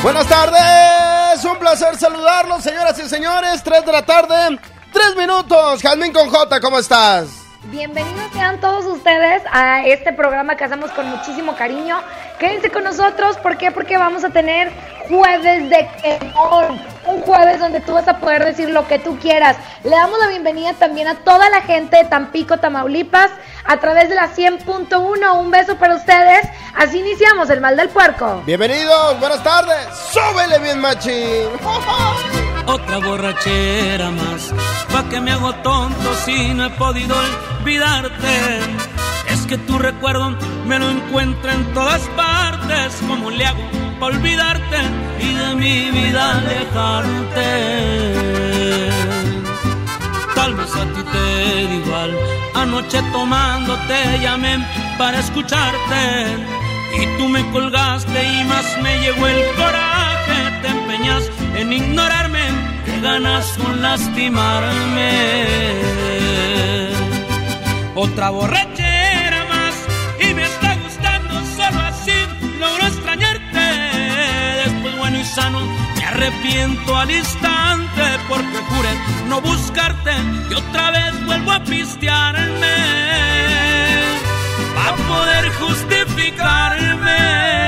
Buenas tardes, un placer saludarlos, señoras y señores. 3 de la tarde, 3 minutos. Jazmín con J, ¿cómo estás? Bienvenidos sean todos ustedes a este programa que hacemos con muchísimo cariño. Quédense con nosotros, ¿por qué? Porque vamos a tener jueves de quemón. Un jueves donde tú vas a poder decir lo que tú quieras. Le damos la bienvenida también a toda la gente de Tampico, Tamaulipas, a través de la 100.1. Un beso para ustedes. Así iniciamos el mal del puerco. Bienvenidos, buenas tardes. Súbele bien, machín. Otra borrachera más, pa' que me hago tonto si no he podido olvidarte. Es que tu recuerdo me lo encuentro en todas partes. ¿Cómo le hago pa' olvidarte y de mi vida alejarte? Tal vez a ti te da igual. Anoche tomando te llamé para escucharte. Y tú me colgaste y más me llegó el coraje. Te empeñas en ignorarme, ganas con lastimarme. Otra borrachera más y me está gustando solo así logro extrañarte. Después bueno y sano arrepiento al instante porque juré no buscarte y otra vez vuelvo a pistearme para poder justificarme.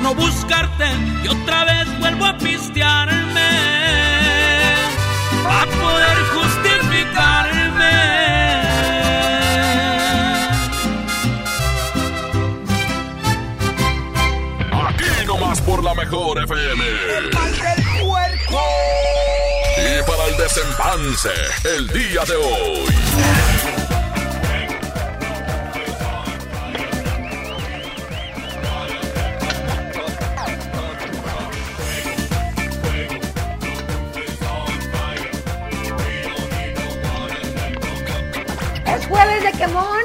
no buscarte y otra vez vuelvo a pistearme a poder justificarme. Aquí nomás por la mejor FM. El mal del puerco. Y para el desempance, el día de hoy. Quemón.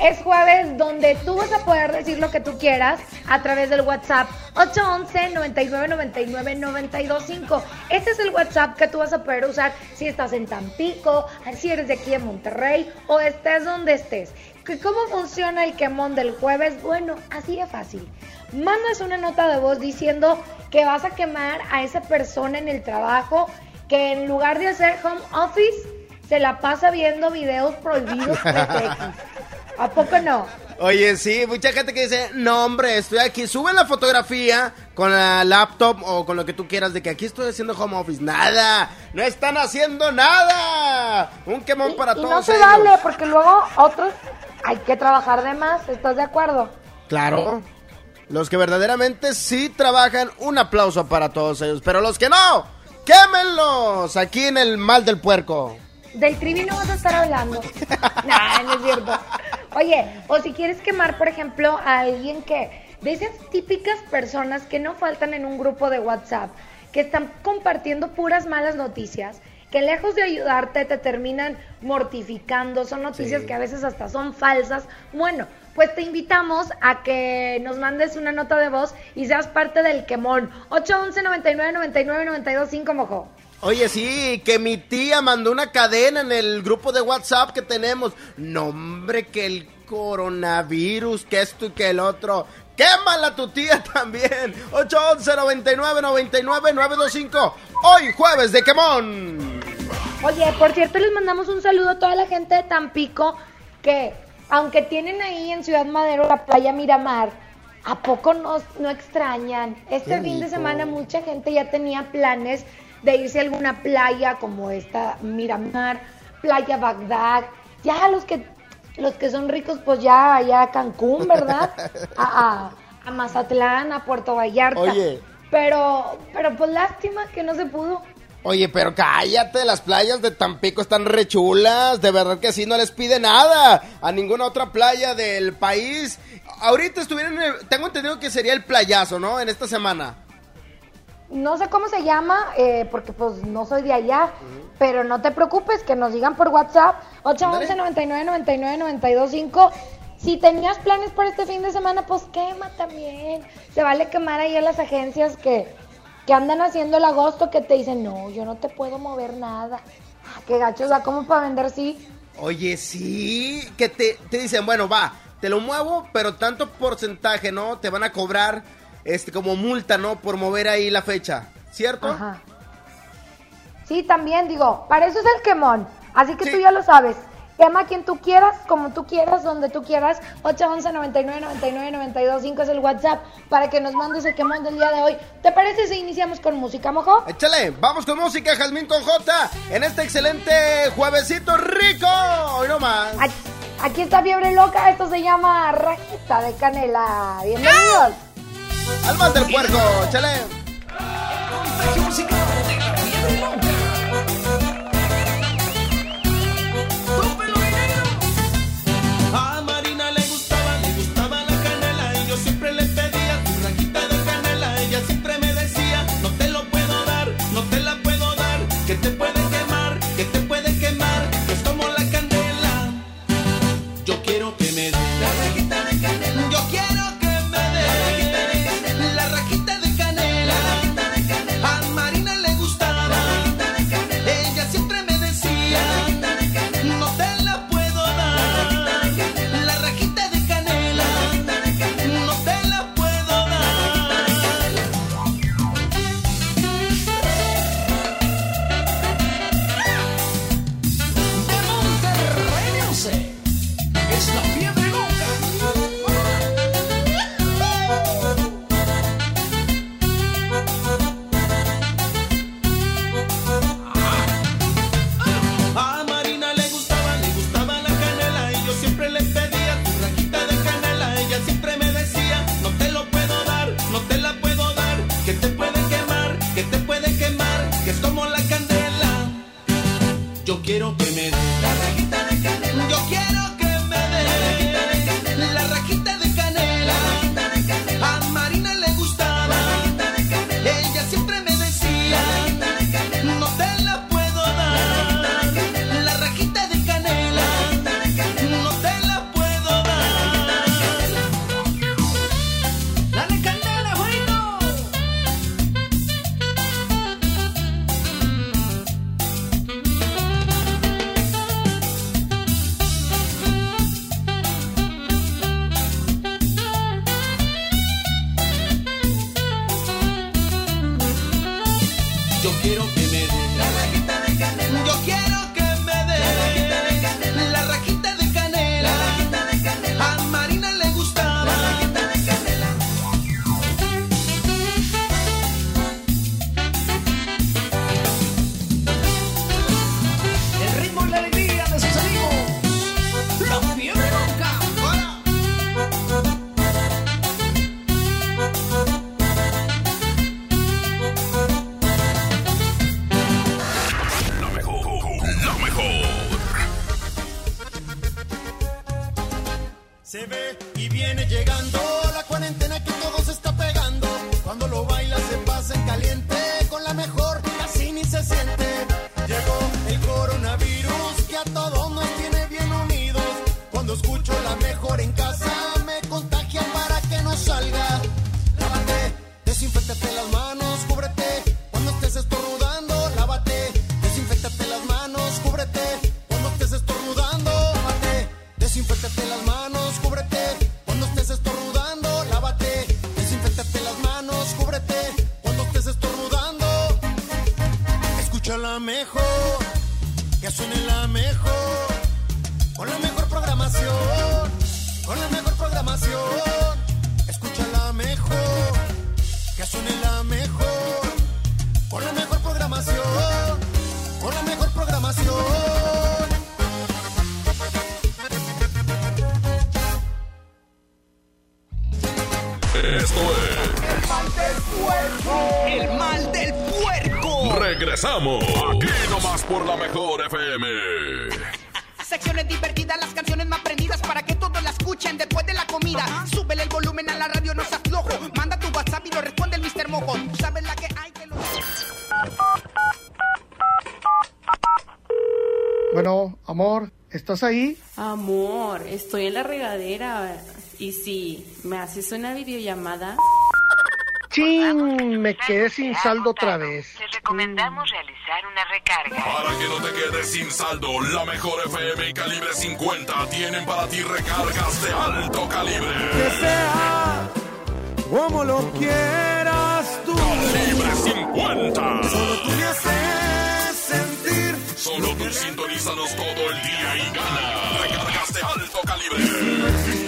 Es jueves donde tú vas a poder decir lo que tú quieras a través del WhatsApp 811 99 99 925. Este es el WhatsApp que tú vas a poder usar si estás en Tampico, si eres de aquí de Monterrey o estés donde estés. ¿Que ¿Cómo funciona el quemón del jueves? Bueno, así de fácil. Mandas una nota de voz diciendo que vas a quemar a esa persona en el trabajo que en lugar de hacer home office se la pasa viendo videos prohibidos de TX. ¿A poco no? Oye, sí, mucha gente que dice, no hombre, estoy aquí, suben la fotografía con la laptop o con lo que tú quieras de que aquí estoy haciendo home office. Nada, no están haciendo nada. Un quemón para y todos no se ellos. vale porque luego otros hay que trabajar de más, ¿estás de acuerdo? Claro. Los que verdaderamente sí trabajan, un aplauso para todos ellos. Pero los que no, quémenlos aquí en el mal del puerco. Del trivi no vas a estar hablando. nah, no es cierto. Oye, o si quieres quemar, por ejemplo, a alguien que, de esas típicas personas que no faltan en un grupo de WhatsApp, que están compartiendo puras malas noticias, que lejos de ayudarte te terminan mortificando, son noticias Sí. que a veces hasta son falsas. Bueno, pues te invitamos a que nos mandes una nota de voz y seas parte del quemón. 811 99 99 92 5 mojo. Oye, sí, que mi tía mandó una cadena en el grupo de WhatsApp que tenemos. No, hombre, que el coronavirus, que esto y que el otro. Quémala tu tía también. 811 99 99 925. Hoy jueves de quemón. Oye, por cierto, les mandamos un saludo a toda la gente de Tampico que, aunque tienen ahí en Ciudad Madero la playa Miramar, ¿a poco no, no extrañan? Este fin de semana mucha gente ya tenía planes de irse a alguna playa como esta Miramar, Playa Bagdad. Ya los que los que son ricos, pues ya allá a Cancún, ¿verdad? A, a- a Mazatlán, a Puerto Vallarta. Oye. Pero, pero pues lástima que no se pudo. Oye, pero cállate, las playas de Tampico están rechulas, de verdad que sí, no les pide nada a ninguna otra playa del país. Ahorita estuvieron, en el- tengo entendido que sería el playazo, ¿no? En esta semana. No sé cómo se llama, eh, porque pues no soy de allá, pero no te preocupes, que nos digan por WhatsApp, 811 99 99 925 Si tenías planes para este fin de semana, pues quema también. Se vale quemar ahí a las agencias que, que andan haciendo el agosto que te dicen, no, yo no te puedo mover nada. Ah, qué gachos, ¿va? ¿Cómo para vender sí? Oye, sí, que te, te dicen, bueno, va, te lo muevo, pero tanto porcentaje, ¿no? Te van a cobrar este como multa, ¿no? Por mover ahí la fecha, ¿cierto? Ajá. Sí, también digo, para eso es el quemón. Así que Sí. tú ya lo sabes. Quema a quien tú quieras, como tú quieras, donde tú quieras. 811 99 99 92 5 es el WhatsApp para que nos mandes el quemón del día de hoy. ¿Te parece si iniciamos con música, mojo? Échale, vamos con música, Jazmín con J, en este excelente juevesito rico. Hoy no más. Aquí, aquí está Fiebre Loca, esto se llama Rajita de Canela. Bienvenidos. Al mal del puerco, échale. Esto es El mal del puerco. Regresamos. Aquí nomás por la mejor FM. Secciones divertidas, las canciones más prendidas para que todos la escuchen después de la comida. Súbele el volumen a la radio, no seas flojo. Manda tu WhatsApp y lo responde el Mr. Mojo. Tú sabes la que hay que lo. Bueno, amor, ¿estás ahí? Amor, estoy en la regadera. Y si me haces una videollamada. ¡Chin! Me quedé sin saldo otra vez. Les recomendamos realizar una recarga. Para que no te quedes sin saldo, la mejor FM y calibre 50 tienen para ti recargas de alto calibre. Que sea como lo quieras tú. Calibre 50. Solo tú me haces sentir. Solo tú sintonízanos todo el día y gana. Recargas de alto calibre.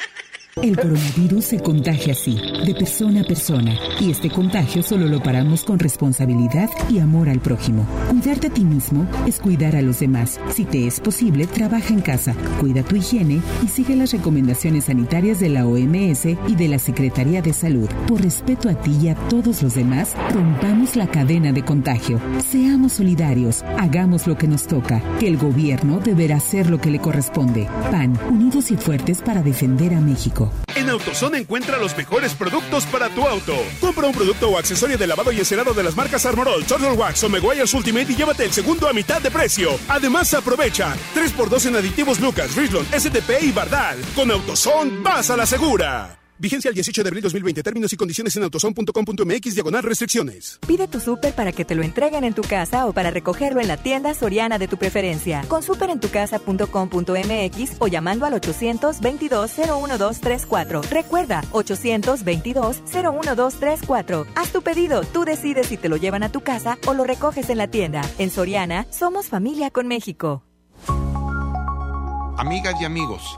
El coronavirus se contagia así, de persona a persona, y este contagio solo lo paramos con responsabilidad y amor al prójimo. Cuidarte a ti mismo es cuidar a los demás. Si te es posible, trabaja en casa, cuida tu higiene y sigue las recomendaciones sanitarias de la OMS y de la Secretaría de Salud. Por respeto a ti y a todos los demás, rompamos la cadena de contagio. Seamos solidarios, hagamos lo que nos toca, que el gobierno deberá hacer lo que le corresponde. PAN, unidos y fuertes para defender a México. En AutoZone encuentra los mejores productos para tu auto. Compra un producto o accesorio de lavado y encerado de las marcas Armorol, Turtle Wax o Meguiar's Ultimate y llévate el segundo a mitad de precio. Además, aprovecha 3x2 en aditivos Lucas, Richland, SDP y Bardal. Con AutoZone, vas a la segura. Vigencia el 18 de abril 2020. Términos y condiciones en autozone.com.mx diagonal restricciones. Pide tu súper para que te lo entreguen en tu casa o para recogerlo en la tienda soriana de tu preferencia. Con superentucasa.com.mx o llamando al 822-01234. Recuerda, 822-01234. Haz tu pedido, tú decides si te lo llevan a tu casa o lo recoges en la tienda. En Soriana, somos familia con México. Amigas y amigos,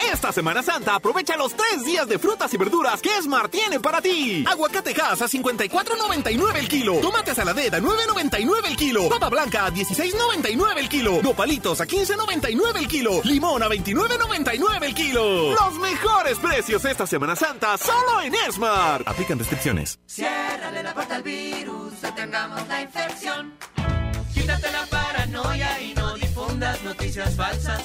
Esta Semana Santa aprovecha los tres días de frutas y verduras que Smart tiene para ti. Aguacate Hass a 54.99 el kilo. Tomate saladera a 9.99 el kilo. Papa blanca a 16.99 el kilo. Nopalitos a 15.99 el kilo. Limón a 29.99 el kilo. Los mejores precios esta Semana Santa solo en Smart. Aplican restricciones. Ciérrale la puerta al virus, detengamos la infección. Quítate la paranoia y no difundas noticias falsas.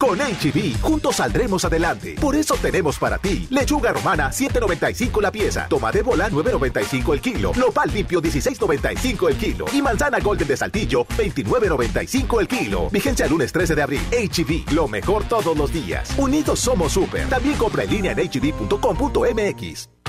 Con HB, juntos saldremos adelante. Por eso tenemos para ti lechuga romana 7.95 la pieza, tomate bola 9.95 el kilo, nopal limpio 16.95 el kilo y manzana golden de saltillo 29.95 el kilo. Vigencia lunes 13 de abril. HB, lo mejor todos los días. Unidos somos super. También compra en línea en hb.com.mx.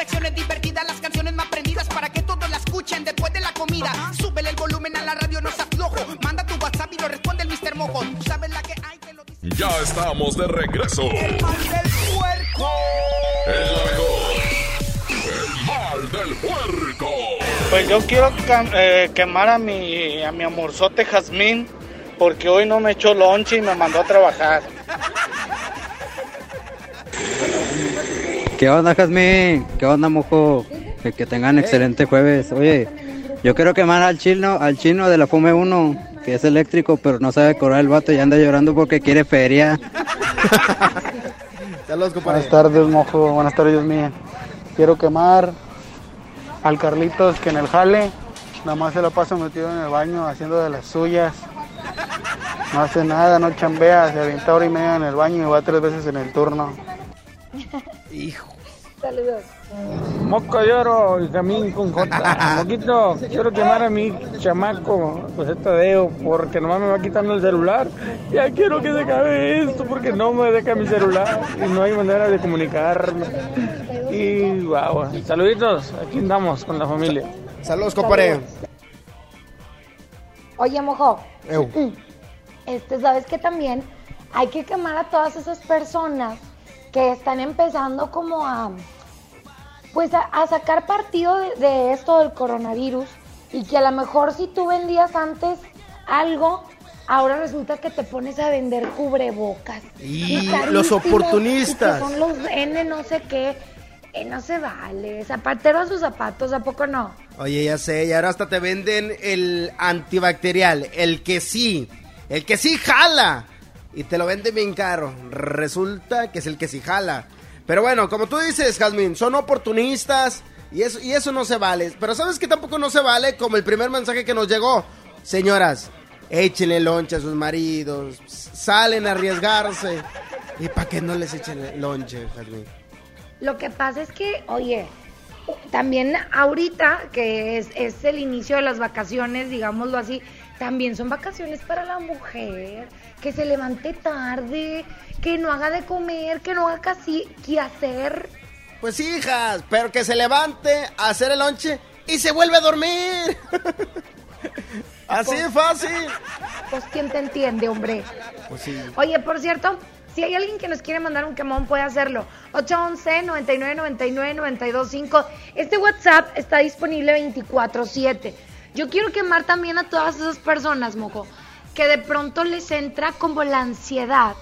Secciones divertidas, las canciones más prendidas para que todos la escuchen después de la comida. Súbele el volumen a la radio, no se aflojo. Manda tu WhatsApp y lo responde el Mr. Mojo. Tú sabes la que hay, te lo dice. Ya estamos de regreso. El mal del puerco. Es la mejor. El mal del puerco. Pues yo quiero eh, quemar a mi, a mi amorzote Jazmín porque hoy no me echó lonche y me mandó a trabajar. ¿Qué onda, Jazmín? ¿Qué onda, mojo? Que, que tengan excelente jueves. Oye, yo quiero quemar al chino, al chino de la Fume 1, que es eléctrico, pero no sabe cobrar el vato y anda llorando porque quiere feria. Saludos, compadre. Buenas tardes, mojo. Buenas tardes, mía. Quiero quemar al Carlitos que en el jale nada más se la pasa metido en el baño haciendo de las suyas. No hace nada, no chambea, se avienta hora y media en el baño y va tres veces en el turno. Hijo. Saludos. Moco lloro y camín con J. Moquito, quiero quemar a mi chamaco, José Tadeo, porque nomás me va quitando el celular. Ya quiero que se acabe esto porque no me deja mi celular y no hay manera de comunicarme. Y guau, saluditos, aquí andamos con la familia. Saludos, compadre. Oye, mojo. Eu. Este, sabes que también hay que quemar a todas esas personas que están empezando como a, pues a, a sacar partido de, de esto del coronavirus y que a lo mejor si tú vendías antes algo, ahora resulta que te pones a vender cubrebocas. Y los oportunistas. y que son los N no sé qué. Eh, no se vale. Zapatero a sus zapatos, ¿a poco no? Oye, ya sé, y ahora hasta te venden el antibacterial, el que sí, el que sí jala. Y te lo venden bien caro. Resulta que es el que sí jala. Pero bueno, como tú dices, Jazmín, son oportunistas y eso, y eso no se vale. Pero ¿sabes que tampoco no se vale? Como el primer mensaje que nos llegó. Señoras, échenle lonche a sus maridos, salen a arriesgarse. ¿Y para qué no les echen lonche, Jazmín? Lo que pasa es que, oye, también ahorita, que es, es el inicio de las vacaciones, digámoslo así, también son vacaciones para la mujer, que se levante tarde, que no haga de comer, que no haga casi que hacer. Pues hijas, pero que se levante a hacer el lonche y se vuelve a dormir. Así de fácil. Pues quién te entiende, hombre. Pues sí. Oye, por cierto, si hay alguien que nos quiere mandar un quemón, puede hacerlo. 811-9999-925. Este WhatsApp está disponible 24-7. Yo quiero quemar también a todas esas personas, mojo, que de pronto les entra como la ansiedad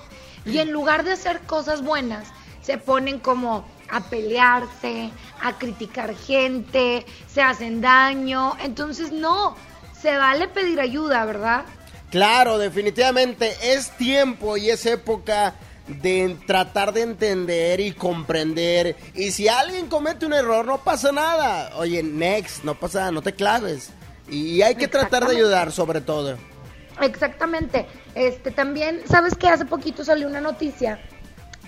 y en lugar de hacer cosas buenas, se ponen como a pelearse, a criticar gente, se hacen daño. Entonces, no, se vale pedir ayuda, ¿verdad? Claro, definitivamente es tiempo y es época de tratar de entender y comprender. Y si alguien comete un error, no pasa nada. Oye, next, no pasa nada, no te claves. Y hay que tratar de ayudar sobre todo. Exactamente. Este también, ¿sabes que Hace poquito salió una noticia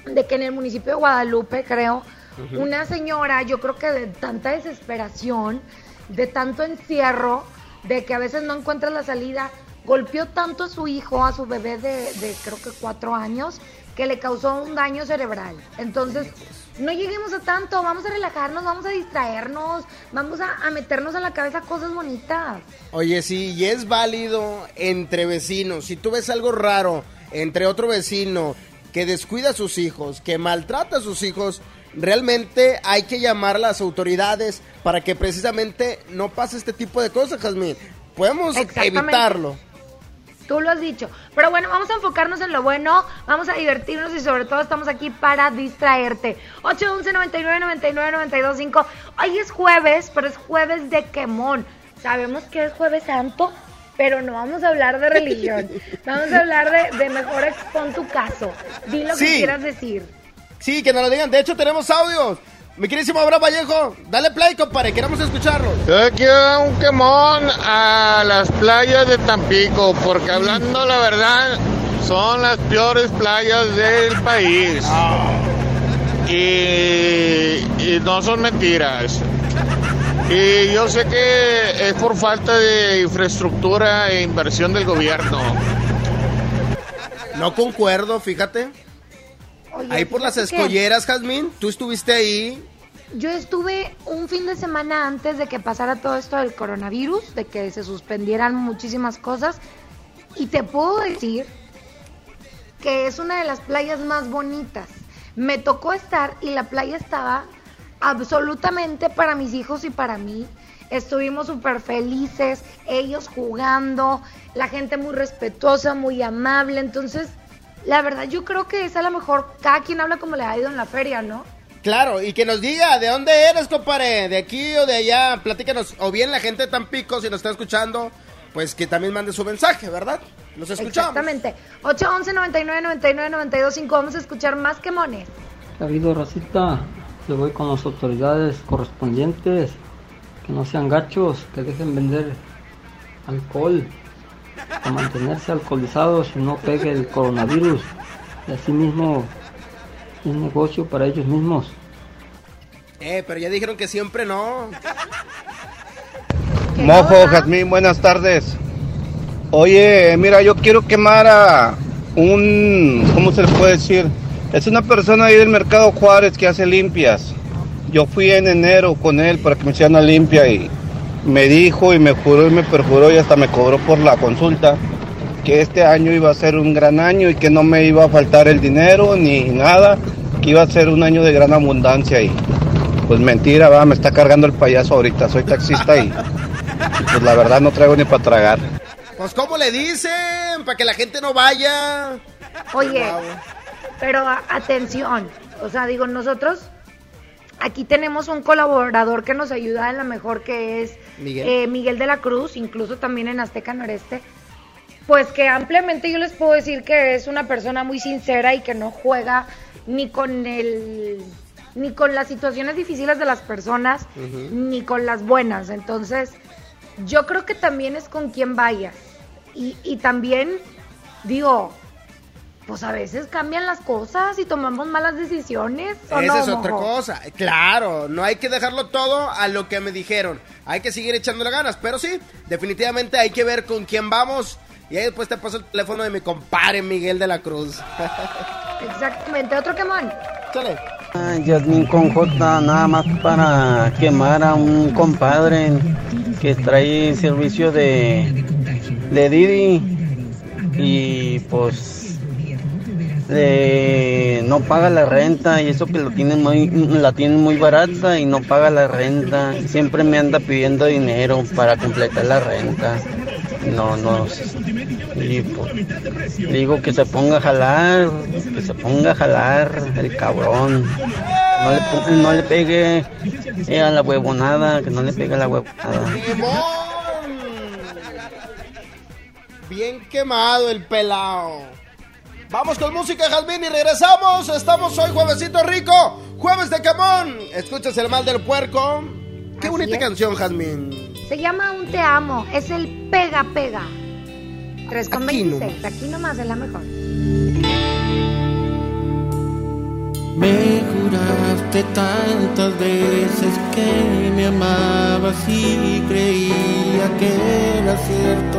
de que en el municipio de Guadalupe, creo, una señora, yo creo que de tanta desesperación, de tanto encierro, de que a veces no encuentra la salida, golpeó tanto a su hijo, a su bebé de, de creo que cuatro años, que le causó un daño cerebral. Entonces, no lleguemos a tanto, vamos a relajarnos, vamos a distraernos, vamos a, a meternos en la cabeza cosas bonitas. Oye, sí, y es válido entre vecinos. Si tú ves algo raro entre otro vecino que descuida a sus hijos, que maltrata a sus hijos, realmente hay que llamar a las autoridades para que precisamente no pase este tipo de cosas, Jazmín. Podemos evitarlo. Tú lo has dicho. Pero bueno, vamos a enfocarnos en lo bueno, vamos a divertirnos y sobre todo estamos aquí para distraerte. 811 99 99 925 Hoy es jueves, pero es jueves de quemón. Sabemos que es jueves santo, pero no vamos a hablar de religión. Vamos a hablar de, de mejor expon tu caso. Di lo que quieras decir. Sí, que nos lo digan. De hecho, tenemos audios. Mi querísimo Abraham Vallejo, dale play, compadre, queremos escucharlo. Yo quiero un quemón a las playas de Tampico, porque hablando la verdad, son las peores playas del país. Y, y no son mentiras. Y yo sé que es por falta de infraestructura e inversión del gobierno. No concuerdo, fíjate. Oye, Ahí por las escolleras, Jazmín, tú estuviste ahí. Yo estuve un fin de semana antes de que pasara todo esto del coronavirus, de que se suspendieran muchísimas cosas, y te puedo decir que es una de las playas más bonitas. Me tocó estar y la playa estaba absolutamente para mis hijos y para mí. Estuvimos súper felices, ellos jugando, la gente muy respetuosa, muy amable. Entonces, la verdad, yo creo que es a lo mejor cada quien habla como le ha ido en la feria, ¿no? Claro, y que nos diga de dónde eres, compadre, de aquí o de allá, platícanos, o bien la gente de Tampico, si nos está escuchando, pues que también mande su mensaje, ¿verdad? Los escuchamos. Exactamente. 811 99 99 92 5. Vamos a escuchar más quemones. Ha habido racita, le voy con las autoridades correspondientes, que no sean gachos, que dejen vender alcohol, para mantenerse alcoholizados y no pegue el coronavirus. Y así mismo es negocio para ellos mismos. Eh, pero ya dijeron que siempre no. Mojo, Jazmín, buenas tardes. Oye, mira, yo quiero quemar a un, ¿cómo se le puede decir? Es una persona ahí del Mercado Juárez que hace limpias. Yo fui en enero con él para que me hicieran una limpia y me dijo y me juró y me perjuró y hasta me cobró por la consulta que este año iba a ser un gran año y que no me iba a faltar el dinero ni nada, que iba a ser un año de gran abundancia y pues mentira, va, me está cargando el payaso ahorita, soy taxista y pues la verdad no traigo ni para tragar. Pues, ¿cómo le dicen? Para que la gente no vaya. Oye, pero a- atención, o sea, digo, nosotros aquí tenemos un colaborador que nos ayuda en la mejor que es Miguel. eh, Miguel de la Cruz, incluso también en Azteca Noreste. Pues que ampliamente yo les puedo decir que es una persona muy sincera y que no juega ni con el ni con las situaciones difíciles de las personas ni con las buenas. Entonces, yo creo que también es con quien vayas. Y, y también, digo, pues a veces cambian las cosas y tomamos malas decisiones. ¿o Esa no, es otra mojo? cosa. Claro, no hay que dejarlo todo a lo que me dijeron. Hay que seguir echándole ganas. Pero sí, definitivamente hay que ver con quién vamos. Y ahí después te paso el teléfono de mi compadre Miguel de la Cruz. Exactamente, otro quemón. Chale. Ah, Yasmín con J, nada más para quemar a un compadre que trae servicio de, de Didi y pues le- no paga la renta y eso que lo tienen muy, la tienen muy barata y no paga la renta. Siempre me anda pidiendo dinero para completar la renta. No, no. Y pues, digo que se ponga a jalar, que se ponga a jalar el cabrón. No le, no le pegue eh, a la huevonada, que no le pegue a la huevonada. Bien quemado el pelao. Vamos con música, Jazmín, y regresamos. Estamos hoy, juevesito rico, jueves de Camón. Escuchas el mal del puerco. Qué Así bonita es. canción, Jazmín. Se llama Un Te Amo, es el Pega Pega. 3 con Aquí 26, aquí nomás es la mejor. Me juraste tantas veces que me amabas y creía que era cierto.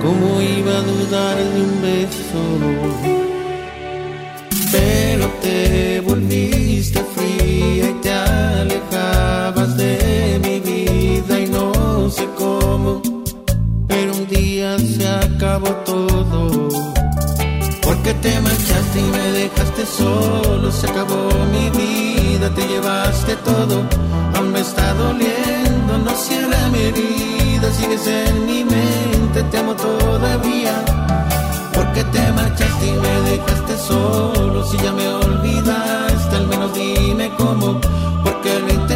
¿Cómo iba a dudar de un beso? Pero te volviste fría y te alejabas de sé cómo. Pero un día se acabó todo. Porque te marchaste y me dejaste solo, se acabó mi vida, te llevaste todo, aún me está doliendo, no cierra mi herida, sigues en mi mente, te amo todavía. Porque te marchaste y me dejaste solo, si ya me olvidaste, al menos dime cómo, porque lo he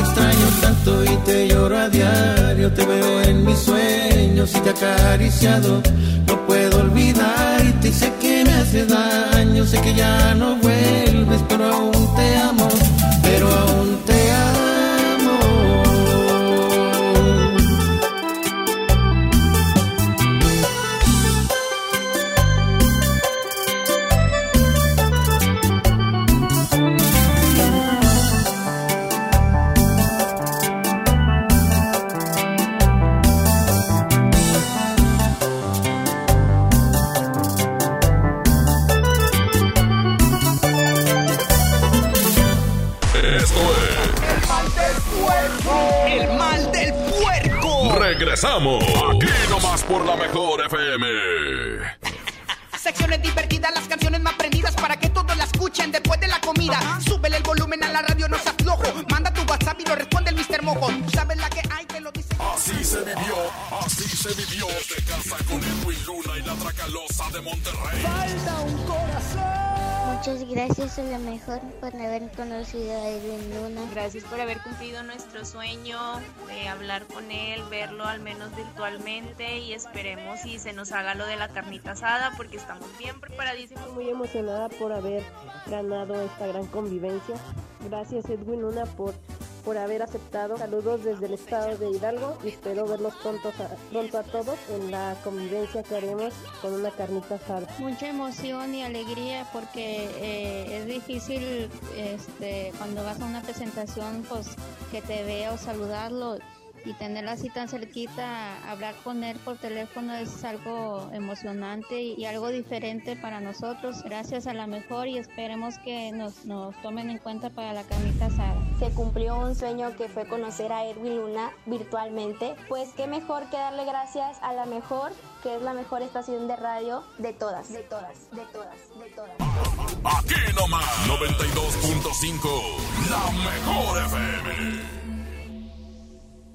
Te extraño tanto y te lloro a diario, te veo en mis sueños y te acariciado. No puedo olvidarte y sé que me hace daño, sé que ya no vuelves, pero aún te amo, Esto El mal del puerco. es. Regresamos. Aquí nomás por la mejor FM. Secciones divertidas, las canciones más prendidas para que todos la escuchen después de la comida. Súbele el volumen a la radio, no seas flojo. Manda tu WhatsApp y lo responde el Mr. Mojo. Tú sabes la que hay, te lo dice. Así se vivió, así se vivió. De casa con Edwin Luna y la Tracalosa de Monterrey. Falta un corazón. Muchas gracias a la mejor por haber conocido a Edwin Luna. Gracias por haber cumplido nuestro sueño de hablar con él, verlo al menos virtualmente y esperemos y se nos haga lo de la carnita asada porque estamos bien preparadísimos. Muy emocionada por haber ganado esta gran convivencia. Gracias Edwin Luna por, por haber aceptado. Saludos desde el estado de Hidalgo y espero verlos pronto a, pronto a todos en la convivencia que haremos con una carnita asada. Mucha emoción y alegría porque eh, es difícil este, cuando vas a una presentación pues que te vea o saludarlo y tenerlo así tan cerquita, hablar con él por teléfono es algo emocionante y, y algo diferente para nosotros. Gracias a la mejor y esperemos que nos, nos tomen en cuenta para la carnita asada. Se cumplió un sueño que fue conocer a Edwin Luna virtualmente. Pues qué mejor que darle gracias a la mejor, que es la mejor estación de radio de todas, de todas, de todas, de todas. Aquí nomás 92.5. La mejor FM.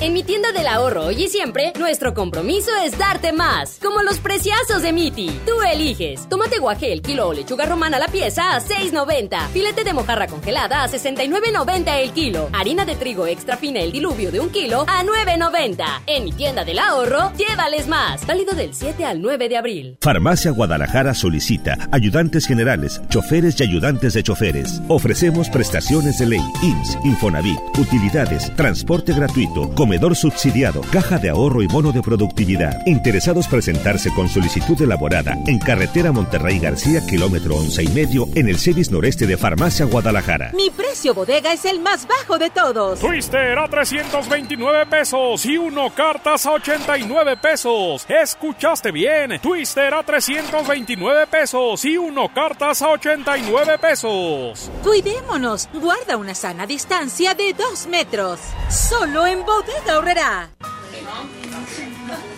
En mi tienda del ahorro hoy y siempre, nuestro compromiso es darte más, como los preciazos de Miti. Tú eliges. Tomate guaje el kilo o lechuga romana a la pieza a 6.90. Filete de mojarra congelada a 69.90 el kilo. Harina de trigo extra fina el diluvio de un kilo a 9.90. En mi tienda del ahorro, llévales más. Válido del 7 al 9 de abril. Farmacia Guadalajara solicita ayudantes generales, choferes y ayudantes de choferes. Ofrecemos prestaciones de ley, IMSS, Infonavit, utilidades, transporte gratuito, comedor subsidiado, caja de ahorro y bono de productividad. Interesados presentarse con solicitud elaborada en carretera Monterrey García, kilómetro once y medio, en el CEDIS noreste de Farmacia Guadalajara. Mi precio bodega es el más bajo de todos. Twister a 329 pesos y uno cartas a 89 pesos. ¿Escuchaste bien? Twister a 329 pesos y uno cartas a 89 pesos. Cuidémonos. Guarda una sana distancia de dos metros. Solo en bodega ahorrará.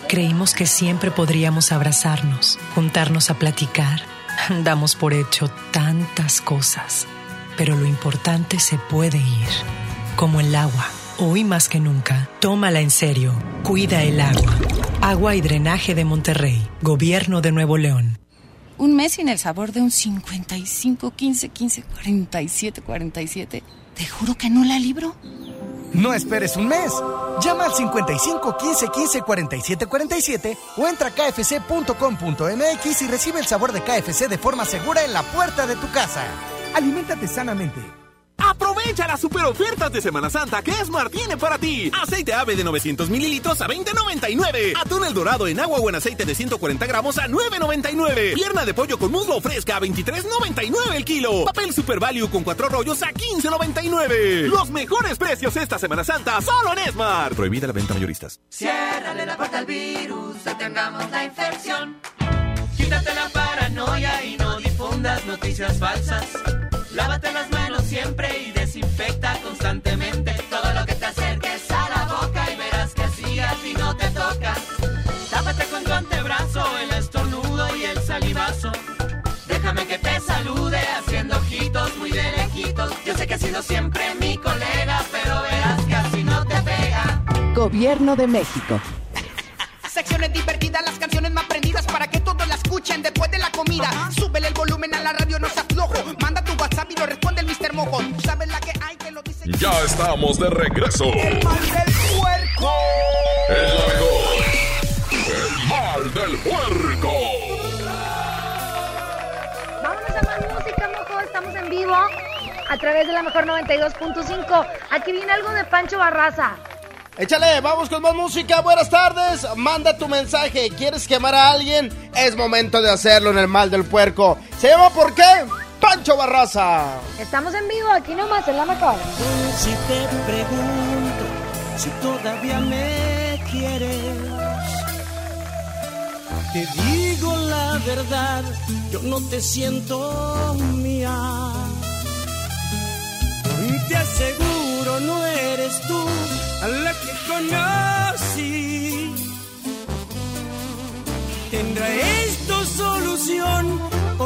Creímos que siempre podríamos abrazarnos, juntarnos a platicar. Damos por hecho tantas cosas. pero lo importante se puede ir, como el agua. Hoy más que nunca, tómala en serio. Cuida el agua. Agua y drenaje de Monterrey, Gobierno de Nuevo León. Un mes sin el sabor de un 55, 15, 15, 47, 47. Te juro que no la libro. No esperes un mes. Llama al 55 15 15 47 47 o entra a kfc.com.mx y recibe el sabor de KFC de forma segura en la puerta de tu casa. Aliméntate sanamente. Aprovecha las super ofertas de Semana Santa que Esmar tiene para ti. Aceite ave de 900 mililitros a 20.99. Atún el dorado en agua o en aceite de 140 gramos a 9.99. Pierna de pollo con muslo fresca a 23.99 el kilo. Papel Super Value con cuatro rollos a 15.99. Los mejores precios esta Semana Santa solo en Esmar. Prohibida la venta mayoristas. Ciérrale la puerta al virus, detengamos la infección. Quítate la paranoia y no difundas noticias falsas. Lávate las manos siempre y desinfecta constantemente todo lo que te acerques a la boca y verás que así a ti no te toca. Tápate con tu antebrazo el estornudo y el salivazo. Déjame que te salude haciendo ojitos muy de lejitos. Yo sé que has sido siempre mi colega, pero verás que así no te pega. Gobierno de México. Secciones divertidas, las canciones más prendidas para que todos la escuchen después de la comida. Súbele el volumen a la radio, no seas flojo. Lo responde el Mr. Mojo. Tú sabes la que hay que lo dice. Ya estamos de regreso. El mal del puerco. El la mejor. El mal del puerco. Vámonos a más música, mojo. Estamos en vivo a través de la mejor 92.5. Aquí viene algo de Pancho Barraza. Échale, vamos con más música. Buenas tardes. Manda tu mensaje. ¿Quieres quemar a alguien? Es momento de hacerlo en el mal del puerco. ¿Se llama por qué? Pancho Barraza. Estamos en vivo aquí nomás en la mejor. Si te pregunto si todavía me quieres, te digo la verdad, yo no te siento mía. Te aseguro no eres tú a la que conocí.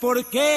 ¿por qué?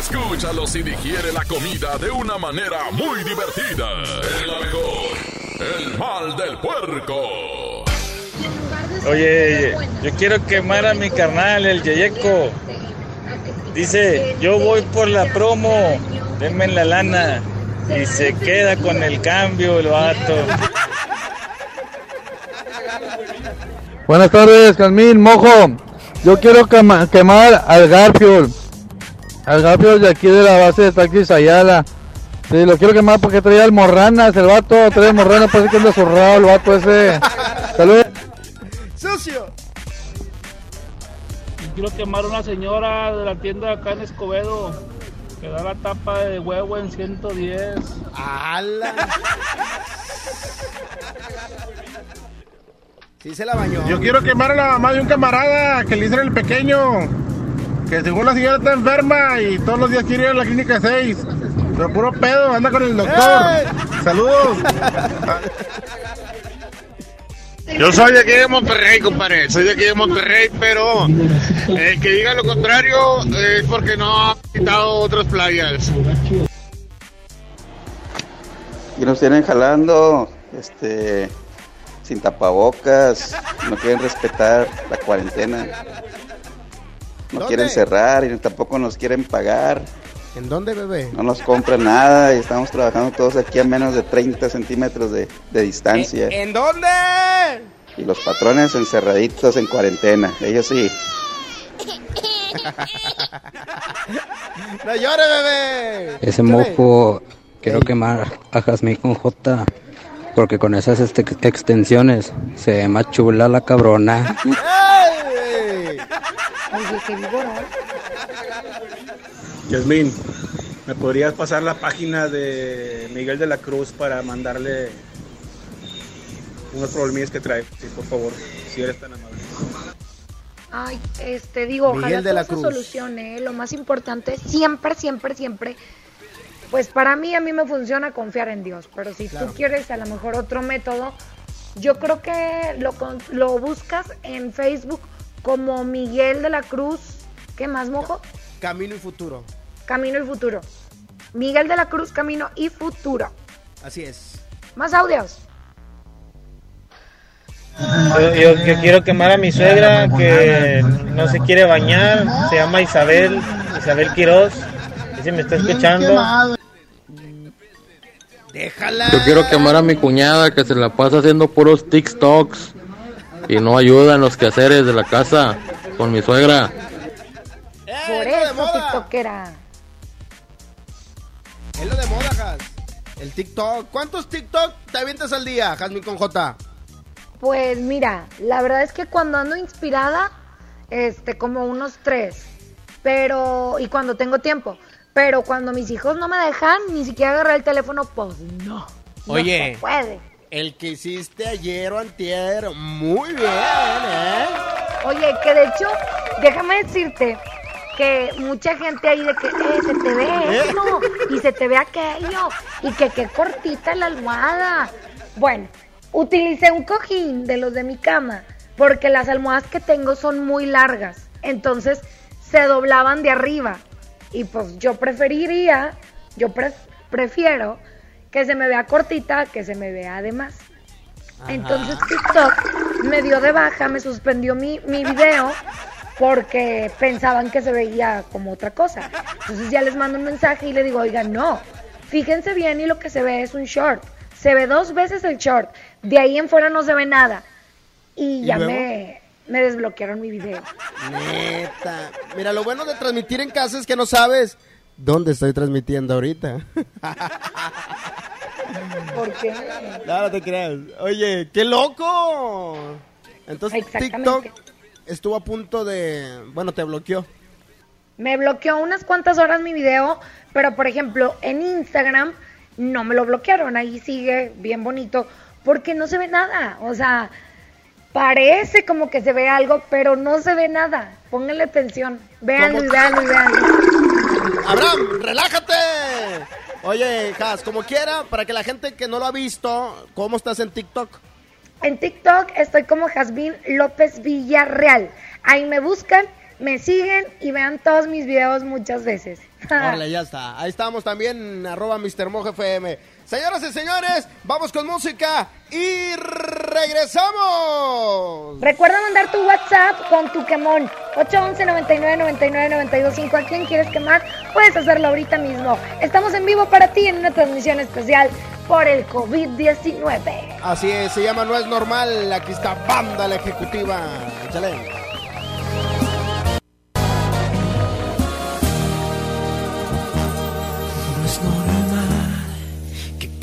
Escúchalos y digiere la comida de una manera muy divertida. Es la mejor. El mal del puerco. Oye, yo quiero quemar a mi carnal, el Yeyeco. Dice, yo voy por la promo, denme la lana. Y se queda con el cambio el vato. Buenas tardes, Calmín, Mojo. Yo quiero quema- quemar al Garfield. Al Garfield de aquí de la base de Taxis Ayala. Sí, lo quiero quemar porque traía almorranas, el vato trae almorranas, parece que anda zurrado el vato ese. Saludos. ¡Sucio! Quiero quemar a una señora de la tienda acá en Escobedo que da la tapa de huevo en 110. ¡Hala! Sí se la bañó. Yo quiero quemar a la mamá de un camarada que le hicieron el pequeño. Que según la señora está enferma y todos los días quiere ir a la clínica 6. Pero puro pedo, anda con el doctor. ¡Ey! Saludos. Yo soy de aquí de Monterrey, compadre. Soy de aquí de Monterrey, pero el que diga lo contrario es porque no ha visitado otras playas. Y nos tienen jalando, este, sin tapabocas, no quieren respetar la cuarentena, no ¿Dónde? quieren cerrar y tampoco nos quieren pagar, ¿En dónde, bebé? no nos compran nada y estamos trabajando todos aquí a menos de 30 centímetros de, de distancia. ¿En dónde? Y los patrones encerraditos en cuarentena, ellos sí. ¡No llore, bebé! Ese mojo quiero quemar a Jazmín con J. Porque con esas este- extensiones se ve más chula la cabrona. Yasmín, ¿me podrías pasar la página de Miguel de la Cruz para mandarle unos problemillas que trae? Sí, por favor, si eres tan amable. Ay, este, digo, Miguel ojalá de la todo se Cruz. solucione. ¿eh? Lo más importante, siempre, siempre, siempre. Pues para mí, a mí me funciona confiar en Dios. Pero si Claro. tú quieres a lo mejor otro método, yo creo que lo, con- lo buscas en Facebook como Miguel de la Cruz. ¿Qué más, mojo? Camino y futuro. Camino y futuro. Miguel de la Cruz, Camino y futuro. Así es. Más audios. Yo, yo- yo quiero quemar a mi suegra que no se quiere bañar, se llama Isabel, Isabel Quiroz, y si me está escuchando. Déjala. Yo quiero quemar a mi cuñada que se la pasa haciendo puros TikToks y no ayuda en los quehaceres de la casa con mi suegra. Por eso, TikTokera. Es lo de moda, Has. El TikTok. ¿Cuántos TikTok te avientas al día, Jasmine con J? Pues mira, la verdad es que cuando ando inspirada, este, como unos tres. Pero, y cuando tengo tiempo. Pero cuando mis hijos no me dejan, ni siquiera agarrar el teléfono, pues no. no Oye. se puede. El que hiciste ayer o antier. Muy bien, ¿eh? Oye, que de hecho, déjame decirte que mucha gente ahí de que eh, se te ve esto y se te ve aquello y que qué cortita la almohada. Bueno, utilicé un cojín de los de mi cama porque las almohadas que tengo son muy largas, entonces se doblaban de arriba y pues yo preferiría, yo pref- prefiero que se me vea cortita que se me vea de más. Entonces TikTok me dio de baja, me suspendió mi, mi video porque pensaban que se veía como otra cosa. Entonces ya les mando un mensaje y le digo, oigan, no, fíjense bien y lo que se ve es un short. Se ve dos veces el short, de ahí en fuera no se ve nada. Y ¿Y ya luego? me, me desbloquearon mi video. Neta. Mira, lo bueno de transmitir en casa es que no sabes dónde estoy transmitiendo ahorita. ¿Por qué? No, no te creas. Oye, qué loco. Entonces TikTok estuvo a punto de... Bueno, te bloqueó. Me bloqueó unas cuantas horas mi video, pero por ejemplo en Instagram no me lo bloquearon, ahí sigue bien bonito, porque no se ve nada, o sea, parece como que se ve algo, pero no se ve nada. Pónganle atención, véanlo y véanlo y véanlo. Abraham, relájate. Oye, Has, como quiera, para que la gente que no lo ha visto, ¿cómo estás en TikTok? En TikTok estoy como Jasmine López Villarreal. Ahí me buscan, me siguen y vean todos mis videos muchas veces. Órale, ya está. Ahí estamos también, arroba Mr. Mojo FM. Señoras y señores, vamos con música y regresamos. Recuerda mandar tu WhatsApp con tu quemón. 811 99 99 925. ¿A quién quieres quemar? Puedes hacerlo ahorita mismo. Estamos en vivo para ti en una transmisión especial por el COVID-19. Así es, se llama No es normal. Aquí está Banda la Ejecutiva. Échale.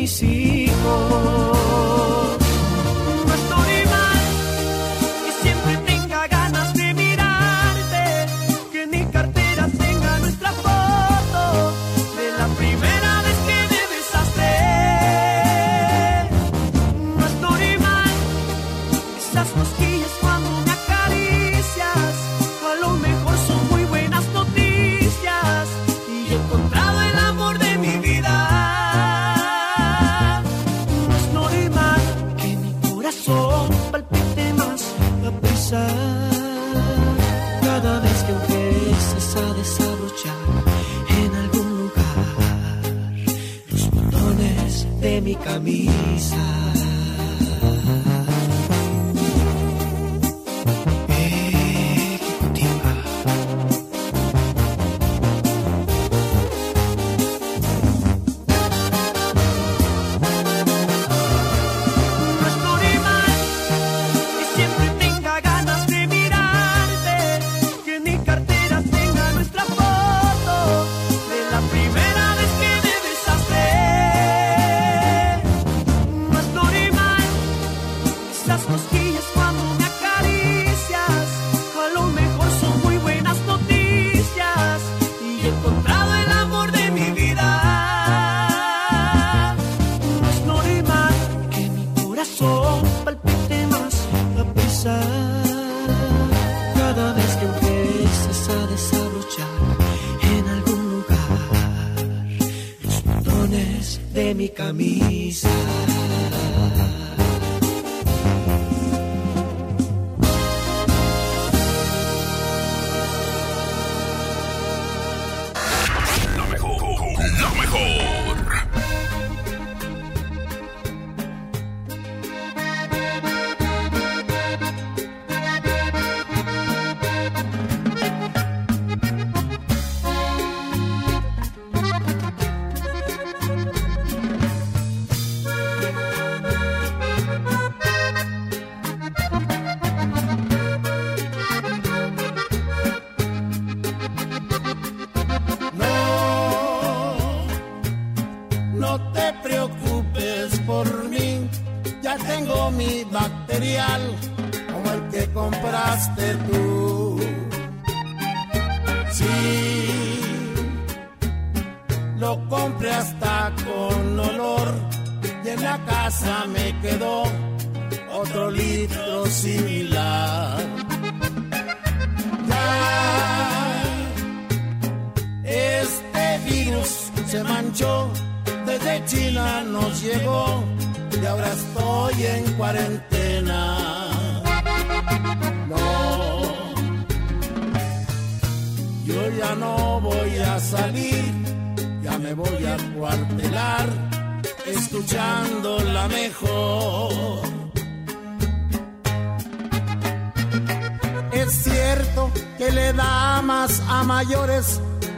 Madre de camisa.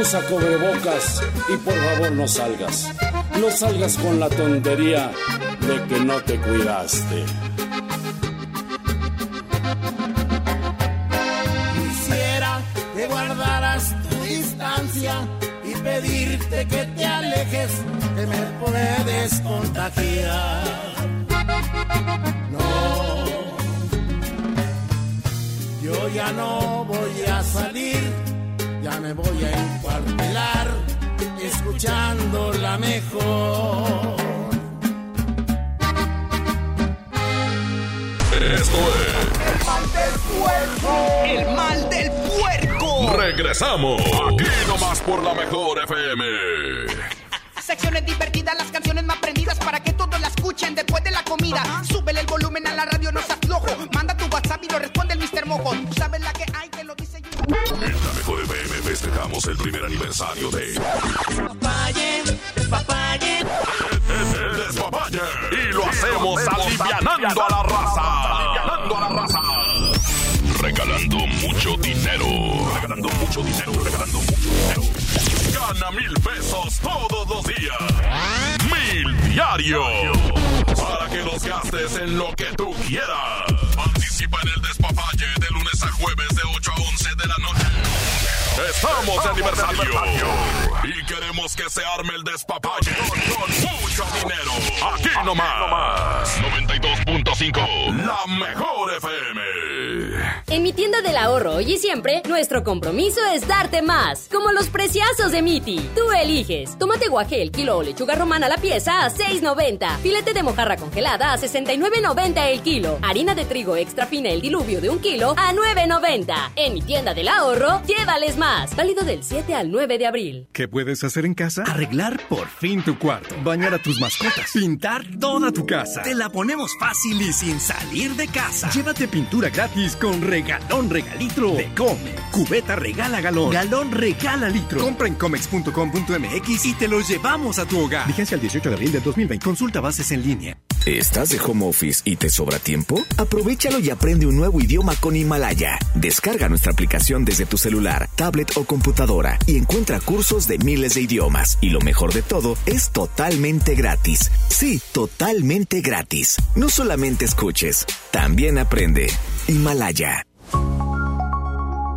usa cubrebocas y por favor no salgas. No salgas con la tontería de que no te cuidaste. Quisiera que guardaras tu distancia y pedirte que te alejes, que me puedes contagiar. No, yo ya no voy a salir, ya me voy a encuartelar, escuchando la mejor. Esto es El mal del puerco. El mal del puerco. Regresamos. Aquí nomás por la mejor FM. Secciones divertidas, las canciones más prendidas para que todos la escuchen después de la comida. Súbele el volumen a la radio, no festejamos el primer aniversario de Despapalle, despapalle. Despapalle. Y lo hacemos alivianando a la raza. Alivianando a la raza. Regalando mucho dinero. Regalando mucho dinero. Regalando mucho dinero. Gana mil pesos todos los días. Mil diarios. Para que los gastes en lo que tú quieras. Estamos de aniversario. Y queremos que se arme el despapalle con mucho dinero. Aquí nomás. 92.5. La mejor FM. Tienda del ahorro hoy y siempre, nuestro compromiso es darte más. Como los preciazos de Miti. Tú eliges. Tomate guaje el kilo o lechuga romana la pieza a 6.90. Filete de mojarra congelada a 69.90 el kilo. Harina de trigo extra fina el diluvio de un kilo a 9.90. En mi tienda del ahorro, llévales más. Válido del 7 al 9 de abril. ¿Qué puedes hacer en casa? Arreglar por fin tu cuarto, bañar a tus mascotas, pintar toda tu casa. Te la ponemos fácil y sin salir de casa. Llévate pintura gratis con regalón regalitro de Comex. Cubeta regala galón, galón regala litro. Compra en comex.com.mx y te lo llevamos a tu hogar. Vigencia el 18 de abril del 2020. Consulta bases en línea. ¿Estás de home office y te sobra tiempo? Aprovechalo y aprende un nuevo idioma con Himalaya. Descarga nuestra aplicación desde tu celular, tablet o computadora y encuentra cursos de miles de idiomas. Y lo mejor de todo, es totalmente gratis. Sí, totalmente gratis. No solamente escuches, también aprende. Himalaya.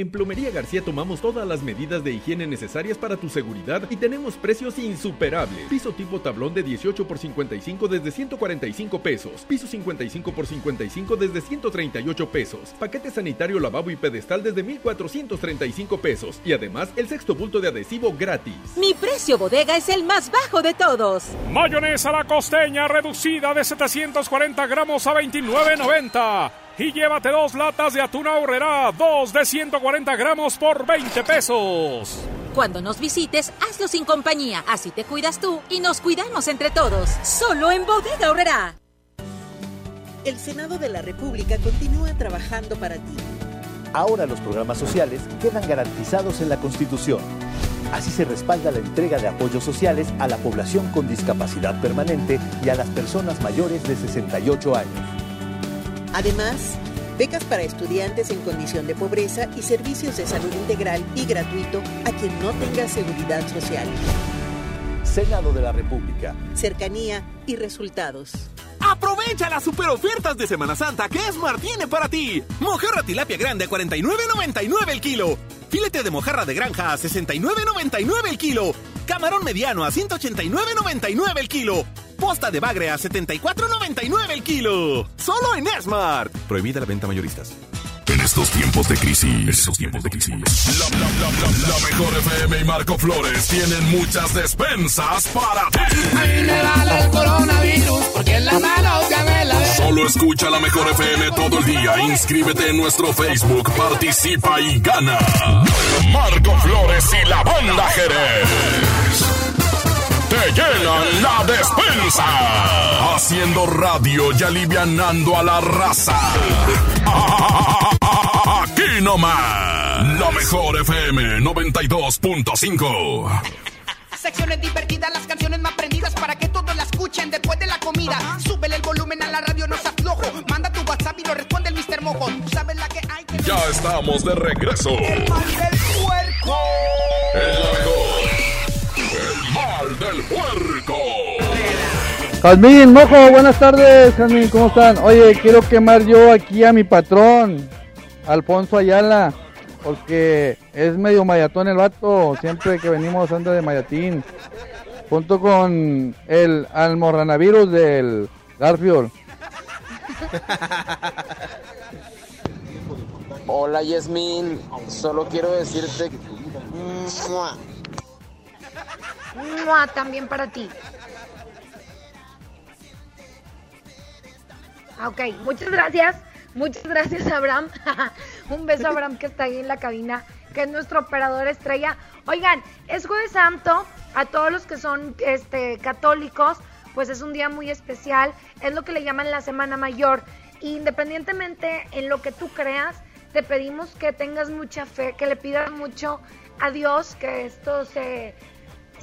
En Plomería García tomamos todas las medidas de higiene necesarias para tu seguridad y tenemos precios insuperables. Piso tipo tablón de 18 por 55 desde 145 pesos. Piso 55 por 55 desde 138 pesos. Paquete sanitario lavabo y pedestal desde 1435 pesos. Y además el sexto bulto de adhesivo gratis. Mi precio bodega es el más bajo de todos. Mayonesa la costeña reducida de 740 gramos a 29.90. Y llévate dos latas de atún ahorrera, dos de 140 gramos por 20 pesos. Cuando nos visites, hazlo sin compañía. Así te cuidas tú y nos cuidamos entre todos. Solo en Bodega Ahorrera. El Senado de la República continúa trabajando para ti. Ahora los programas sociales quedan garantizados en la Constitución. Así se respalda la entrega de apoyos sociales a la población con discapacidad permanente y a las personas mayores de 68 años. Además, becas para estudiantes en condición de pobreza y servicios de salud integral y gratuito a quien no tenga seguridad social. Senado de la República. Cercanía y resultados. Aprovecha las super ofertas de Semana Santa que Esmar tiene para ti. Mojarra tilapia grande a 49.99 el kilo. Filete de mojarra de granja a 69.99 el kilo. Camarón mediano a 189.99 el kilo. Posta de bagre a 74.99 el kilo. Solo en Smart. Prohibida la venta mayoristas. En estos tiempos de crisis, en estos tiempos de crisis, la, la, la, la, la mejor FM y Marco Flores tienen muchas despensas para ti. A mí me vale el coronavirus porque en las manos ya me la ve. Solo escucha la mejor FM todo el día. Inscríbete en nuestro Facebook, participa y gana. Marco Flores y la banda Jerez. Te llenan la despensa. Haciendo radio y alivianando a la raza. Aquí nomás. La mejor FM 92.5. Secciones divertidas, las canciones más prendidas para que todos la escuchen después de la comida. Súbele el volumen a la radio, no seas flojo. Manda tu WhatsApp y lo responde el Mr. Mojo. Tú sabes la que hay que... Ya estamos de regreso. El mal del puerco. Es la mejor. El puerco. Jazmín, mojo, buenas tardes, Jazmín, ¿cómo están? Oye, quiero quemar yo aquí a mi patrón, Alfonso Ayala, porque es medio mayatón el vato, siempre que venimos anda de mayatín, junto con el almorranavirus del Garfield. Hola Yasmin, solo quiero decirte Mua. También para ti. Ah, Ok, muchas gracias. Muchas gracias, Abraham. Un beso a Abraham que está ahí en la cabina, que es nuestro operador estrella. Oigan, es jueves santo. A todos los que son este, católicos, pues es un día muy especial. Es lo que le llaman la Semana Mayor. Independientemente en lo que tú creas, te pedimos que tengas mucha fe, que le pidas mucho a Dios que esto se,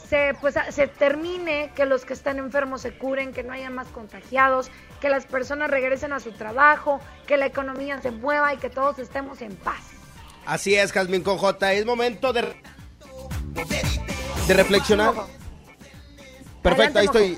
se, pues, se termine, que los que están enfermos se curen, que no haya más contagiados, que las personas regresen a su trabajo, que la economía se mueva y que todos estemos en paz. Así es, Jazmín con J. Es momento de, de reflexionar. Perfecto, ahí estoy.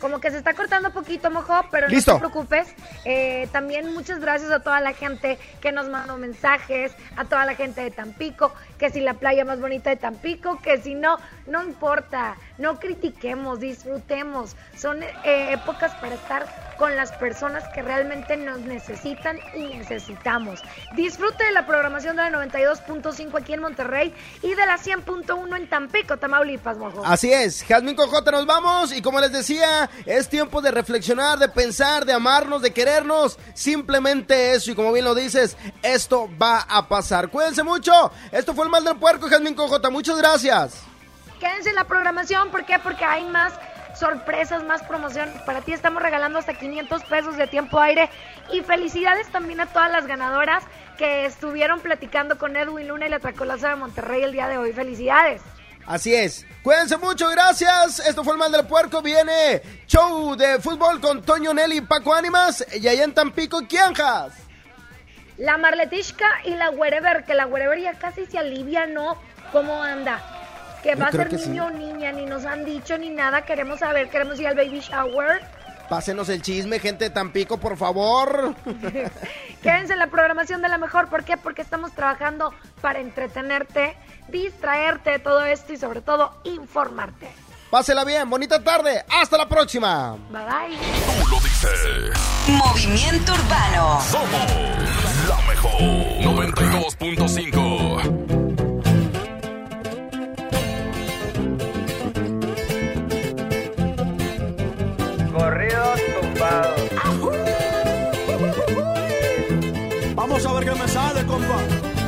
Como que se está cortando poquito, mojo, pero Listo. no te preocupes. Eh, también muchas gracias a toda la gente que nos mandó mensajes, a toda la gente de Tampico, que si la playa más bonita de Tampico, que si no, no importa, no critiquemos, disfrutemos. Son eh, épocas para estar con las personas que realmente nos necesitan y necesitamos. Disfrute de la programación de la 92.5 aquí en Monterrey y de la 100.1 en Tampico, Tamaulipas, mojo. Así es, Jazmín J nos vamos y como les decía, es tiempo de reflexionar, de pensar, de amarnos, de querernos, simplemente eso y como bien lo dices, esto va a pasar. Cuídense mucho, esto fue el mal del puerco, Jazmín con J, muchas gracias. Quédense en la programación, ¿por qué? Porque hay más sorpresas, más promoción. Para ti estamos regalando hasta 500 pesos de tiempo aire. Y felicidades también a todas las ganadoras que estuvieron platicando con Edwin Luna y la Tracolaza de Monterrey el día de hoy. Felicidades. Así es. Cuídense mucho, gracias. Esto fue el mal del puerco. Viene show de fútbol con Toño Nelly y Paco Ánimas. Y allá en Tampico, Quianjas. La Marletishka y la Wherever, que la Wherever ya casi se alivia, ¿no? ¿Cómo anda? Que va a ser sí. niño o niña, ni nos han dicho ni nada. Queremos saber, queremos ir al baby shower. Pásenos el chisme, gente de Tampico, por favor. Quédense en la programación de la mejor. ¿Por qué? Porque estamos trabajando para entretenerte, distraerte de todo esto y sobre todo informarte. Pásela bien, bonita tarde. Hasta la próxima. Bye bye. Tú lo dices. Movimiento Urbano. Somos mejor 92.5. Corridos tumbados. Vamos a ver qué me sale, compa.